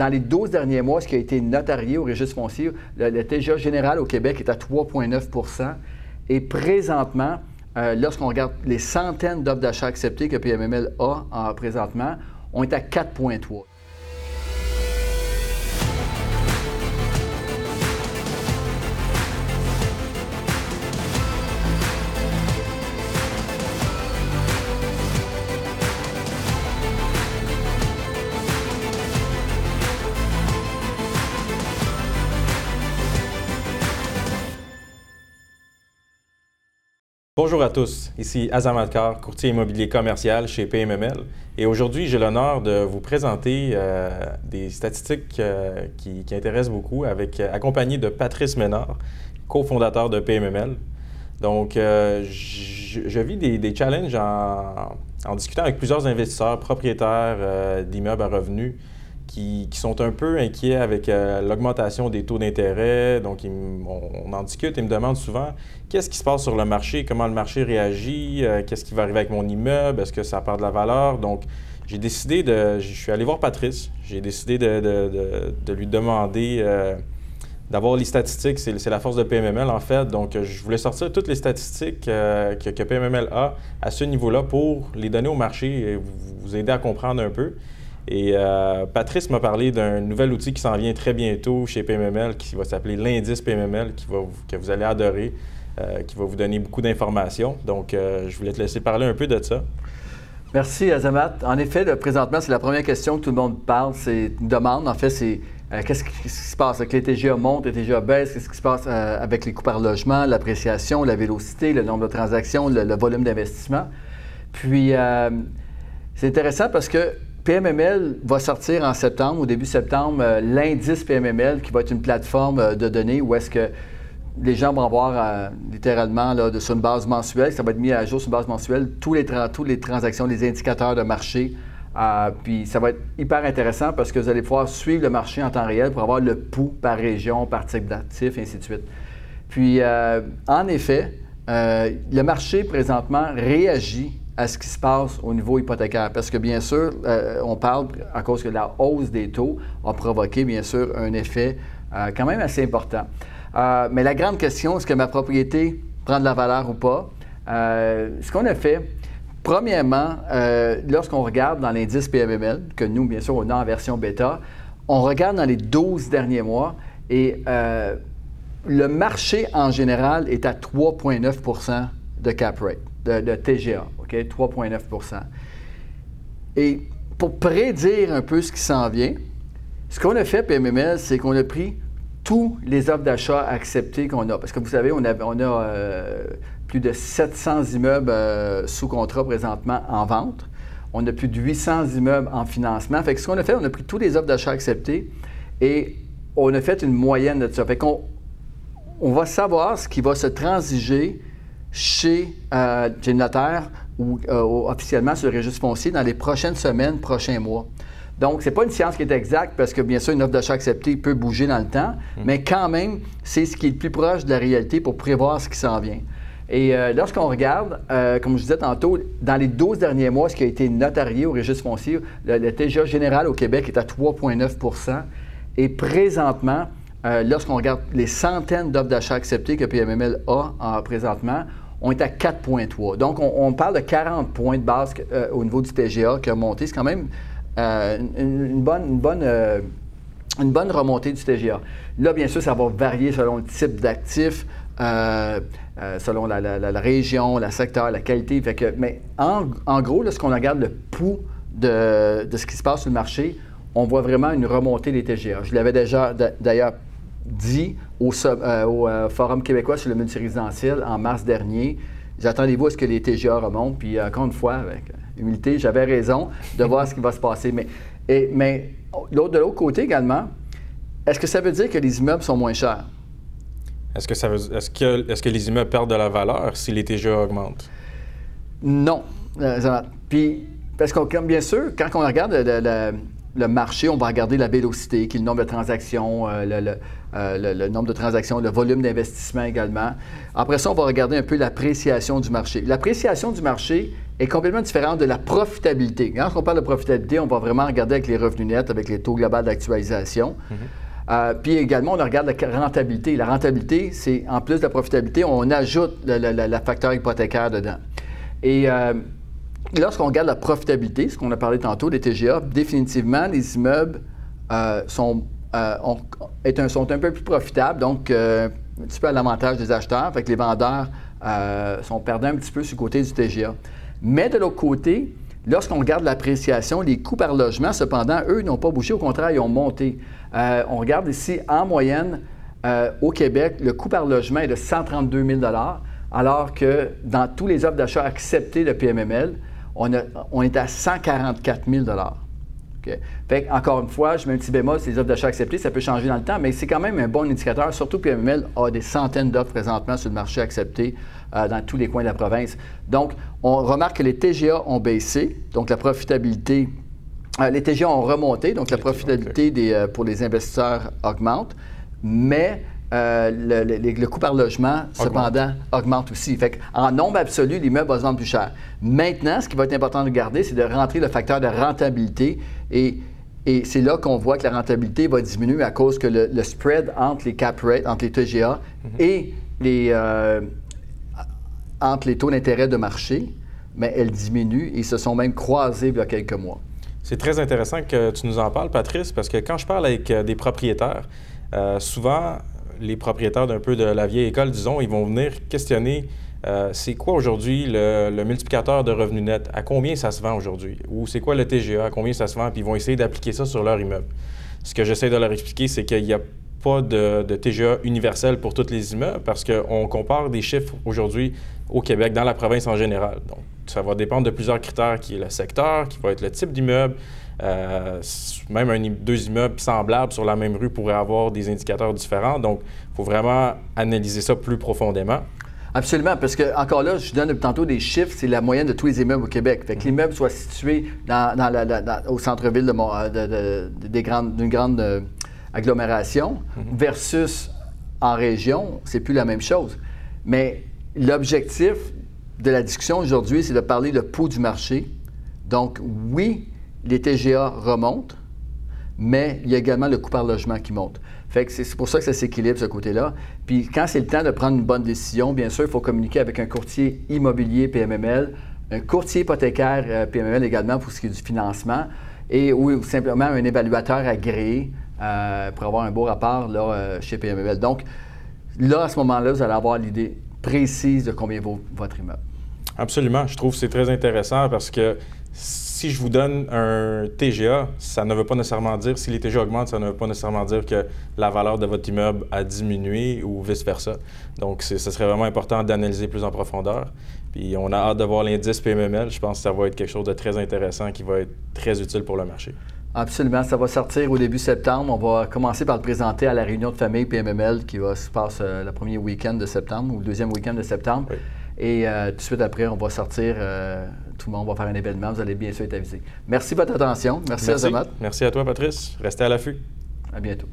dans les 12 derniers mois, ce qui a été notarié au registre foncier, le, TGA général au Québec est à 3,9% Et présentement, euh, lorsqu'on regarde les centaines d'offres d'achat acceptées que PMML a en, présentement, on est à 4,3. Bonjour à tous, ici Azam Kar, courtier immobilier commercial chez PMML. Et aujourd'hui, j'ai l'honneur de vous présenter euh, des statistiques euh, qui, intéressent beaucoup, avec, euh, accompagné de Patrice Ménard, cofondateur de PMML. Donc, je, vis des, challenges en, en, discutant avec plusieurs investisseurs, propriétaires d'immeubles à revenus, qui, sont un peu inquiets avec euh, l'augmentation des taux d'intérêt. Donc, on, en discute et me demandent souvent qu'est-ce qui se passe sur le marché, comment le marché réagit, euh, qu'est-ce qui va arriver avec mon immeuble, est-ce que ça perd de la valeur? Donc, j'ai décidé de. Je suis allé voir Patrice, j'ai décidé de, lui demander. Euh, d'avoir les statistiques, c'est la force de PMML en fait. Donc, je voulais sortir toutes les statistiques que, que, PMML a à ce niveau-là pour les donner au marché et vous aider à comprendre un peu. Et euh, Patrice m'a parlé d'un nouvel outil qui s'en vient très bientôt chez PMML qui va s'appeler l'indice PMML que vous allez adorer, euh, qui va vous donner beaucoup d'informations. Donc, euh, je voulais te laisser parler un peu de ça. Merci, Azamat. En effet, présentement, c'est la première question que tout le monde parle, c'est une demande. En fait, c'est qu'est-ce qui, se passe avec les TGA montent, les TGA baissent, qu'est-ce qui se passe avec les coûts par logement, l'appréciation, la vélocité, le nombre de transactions, le volume d'investissement. Puis, c'est intéressant parce que PMML va sortir en septembre, au début septembre, euh, l'indice PMML qui va être une plateforme euh, de données où est-ce que les gens vont avoir euh, littéralement là, sur une base mensuelle, ça va être mis à jour sur une base mensuelle, tous les, toutes les transactions, les indicateurs de marché. puis ça va être hyper intéressant parce que vous allez pouvoir suivre le marché en temps réel pour avoir le pouls par région, par type d'actifs, et ainsi de suite. Puis en effet, le marché présentement réagit à ce qui se passe au niveau hypothécaire. Parce que bien sûr, euh, on parle à cause que la hausse des taux a provoqué bien sûr un effet euh, quand même assez important. Euh, mais la grande question, est-ce que ma propriété prend de la valeur ou pas? ce qu'on a fait, premièrement, lorsqu'on regarde dans l'indice PMML, que nous, bien sûr, on a en version bêta, on regarde dans les 12 derniers mois et le marché en général est à 3,9% de cap rate, de TGA. 3,9% Et pour prédire un peu ce qui s'en vient, ce qu'on a fait, PMML, c'est qu'on a pris tous les offres d'achat acceptées qu'on a. Parce que vous savez, on a, on a euh, plus de 700 immeubles euh, sous contrat présentement en vente. On a plus de 800 immeubles en financement. Fait que ce qu'on a fait, on a pris tous les offres d'achat acceptées et on a fait une moyenne de ça. Fait qu'on on va savoir ce qui va se transiger chez, euh, notaire ou euh, officiellement sur le registre foncier dans les prochaines semaines, prochains mois. Donc, ce n'est pas une science qui est exacte parce que, bien sûr, une offre d'achat acceptée peut bouger dans le temps, mm. mais quand même, c'est ce qui est le plus proche de la réalité pour prévoir ce qui s'en vient. Et euh, lorsqu'on regarde, euh, comme je disais tantôt, dans les 12 derniers mois, ce qui a été notarié au registre foncier, le, TGA général au Québec est à 3,9% Et présentement, lorsqu'on regarde les centaines d'offres d'achat acceptées que PMML a en, présentement, on est à 4,3. Donc, on, parle de 40 points de base euh, au niveau du TGA qui a monté. C'est quand même euh, une, bonne, euh, remontée du TGA. Là, bien sûr, ça va varier selon le type d'actif, selon la, région, le secteur, la qualité. Fait que, mais en, gros, lorsqu'on regarde le pouls de, de, ce qui se passe sur le marché, on voit vraiment une remontée des TGA. Je l'avais déjà d'ailleurs dit au, euh, euh, Forum québécois sur le multirésidentiel en mars dernier. J'attendez-vous à ce que les TGA remontent. Puis euh, encore une fois, avec humilité, j'avais raison de voir ce qui va se passer. Mais, mais de l'autre côté également, est-ce que ça veut dire que les immeubles sont moins chers? Est-ce que, ça veut, est-ce que, est-ce que les immeubles perdent de la valeur si les TGA augmentent? Non. Puis, parce que bien sûr, quand on regarde le marché, on va regarder la vélocité, qui est le nombre de transactions, euh, euh, le, nombre de transactions, le volume d'investissement également. Après ça, on va regarder un peu l'appréciation du marché. L'appréciation du marché est complètement différente de la profitabilité. Quand on parle de profitabilité, on va vraiment regarder avec les revenus nets, avec les taux globaux d'actualisation. Mhm. Euh, puis également, on regarde la rentabilité. La rentabilité, c'est en plus de la profitabilité, on ajoute le, facteur hypothécaire dedans. Et lorsqu'on regarde la profitabilité, ce qu'on a parlé tantôt, des TGA, définitivement, les immeubles euh, sont, euh, un, sont un peu plus profitables, donc euh, un petit peu à l'avantage des acheteurs, fait que les vendeurs sont perdants un petit peu sur le côté du TGA. Mais de l'autre côté, lorsqu'on regarde l'appréciation, les coûts par logement, cependant, eux, n'ont pas bougé, au contraire, ils ont monté. on regarde ici, en moyenne, au Québec, le coût par logement est de 132 000 alors que dans tous les offres d'achat acceptées de PMML, on, est à 144 000 encore une fois, je mets un petit bémol, ces offres d'achat acceptées, ça peut changer dans le temps, mais c'est quand même un bon indicateur, surtout que PML a des centaines d'offres présentement sur le marché acceptées euh, dans tous les coins de la province. Donc, on remarque que les TGA ont baissé, donc la profitabilité, euh, les TGA ont remonté, donc la profitabilité euh, pour les investisseurs augmente, mais euh, le, coût par logement, cependant, augmente aussi. Fait en nombre absolu, l'immeuble va se vendre plus cher. Maintenant, ce qui va être important de garder, c'est de rentrer le facteur de rentabilité. Et, c'est là qu'on voit que la rentabilité va diminuer à cause que le, spread entre les cap rates, entre les TGA mhm. et les, euh, entre les taux d'intérêt de marché, mais elle diminue et ils se sont même croisés il y a quelques mois. C'est très intéressant que tu nous en parles, Patrice, parce que quand je parle avec euh, des propriétaires, souvent, les propriétaires d'un peu de la vieille école, disons, ils vont venir questionner euh, c'est quoi aujourd'hui le, multiplicateur de revenus net? À combien ça se vend aujourd'hui? Ou c'est quoi le TGA? À combien ça se vend? Puis ils vont essayer d'appliquer ça sur leur immeuble. Ce que j'essaie de leur expliquer, c'est qu'il n'y a pas de, de, TGA universel pour tous les immeubles parce qu'on compare des chiffres aujourd'hui au Québec, dans la province en général. Donc, ça va dépendre de plusieurs critères qui est le secteur, qui va être le type d'immeuble, euh, même un, deux immeubles semblables sur la même rue pourraient avoir des indicateurs différents. Donc, il faut vraiment analyser ça plus profondément. Absolument, parce que encore là, je donne tantôt des chiffres, c'est la moyenne de tous les immeubles au Québec. Fait que mhm. l'immeuble soit situé dans, au centre-ville d'une grande, grande euh, agglomération mhm. versus en région, c'est plus la même chose. Mais l'objectif de la discussion aujourd'hui, c'est de parler de pouls du marché. Donc, oui, les TGA remontent, mais il y a également le coût par logement qui monte. Fait que c'est pour ça que ça s'équilibre ce côté-là. Puis quand c'est le temps de prendre une bonne décision, bien sûr, il faut communiquer avec un courtier immobilier PMML, un courtier hypothécaire euh, PMML également pour ce qui est du financement, et ou simplement un évaluateur agréé euh, pour avoir un beau rapport là, euh, chez PMML. Donc là, à ce moment-là, vous allez avoir l'idée précise de combien vaut votre immeuble. Absolument. Je trouve que c'est très intéressant parce que si je vous donne un TGA, ça ne veut pas nécessairement dire, si les TGA augmentent, ça ne veut pas nécessairement dire que la valeur de votre immeuble a diminué ou vice-versa. Donc, ce serait vraiment important d'analyser plus en profondeur. Puis, on a hâte de voir l'indice PMML. Je pense que ça va être quelque chose de très intéressant qui va être très utile pour le marché. Absolument. Ça va sortir au début septembre. On va commencer par le présenter à la réunion de famille PMML qui va se passer euh, le premier week-end de septembre ou le deuxième week-end de septembre. Et euh, tout de suite après, on va sortir, euh, tout le monde va faire un événement, vous allez bien sûr être avisé. Merci de votre attention. Merci, Merci. Merci à toi, Patrice. Restez à l'affût. À bientôt.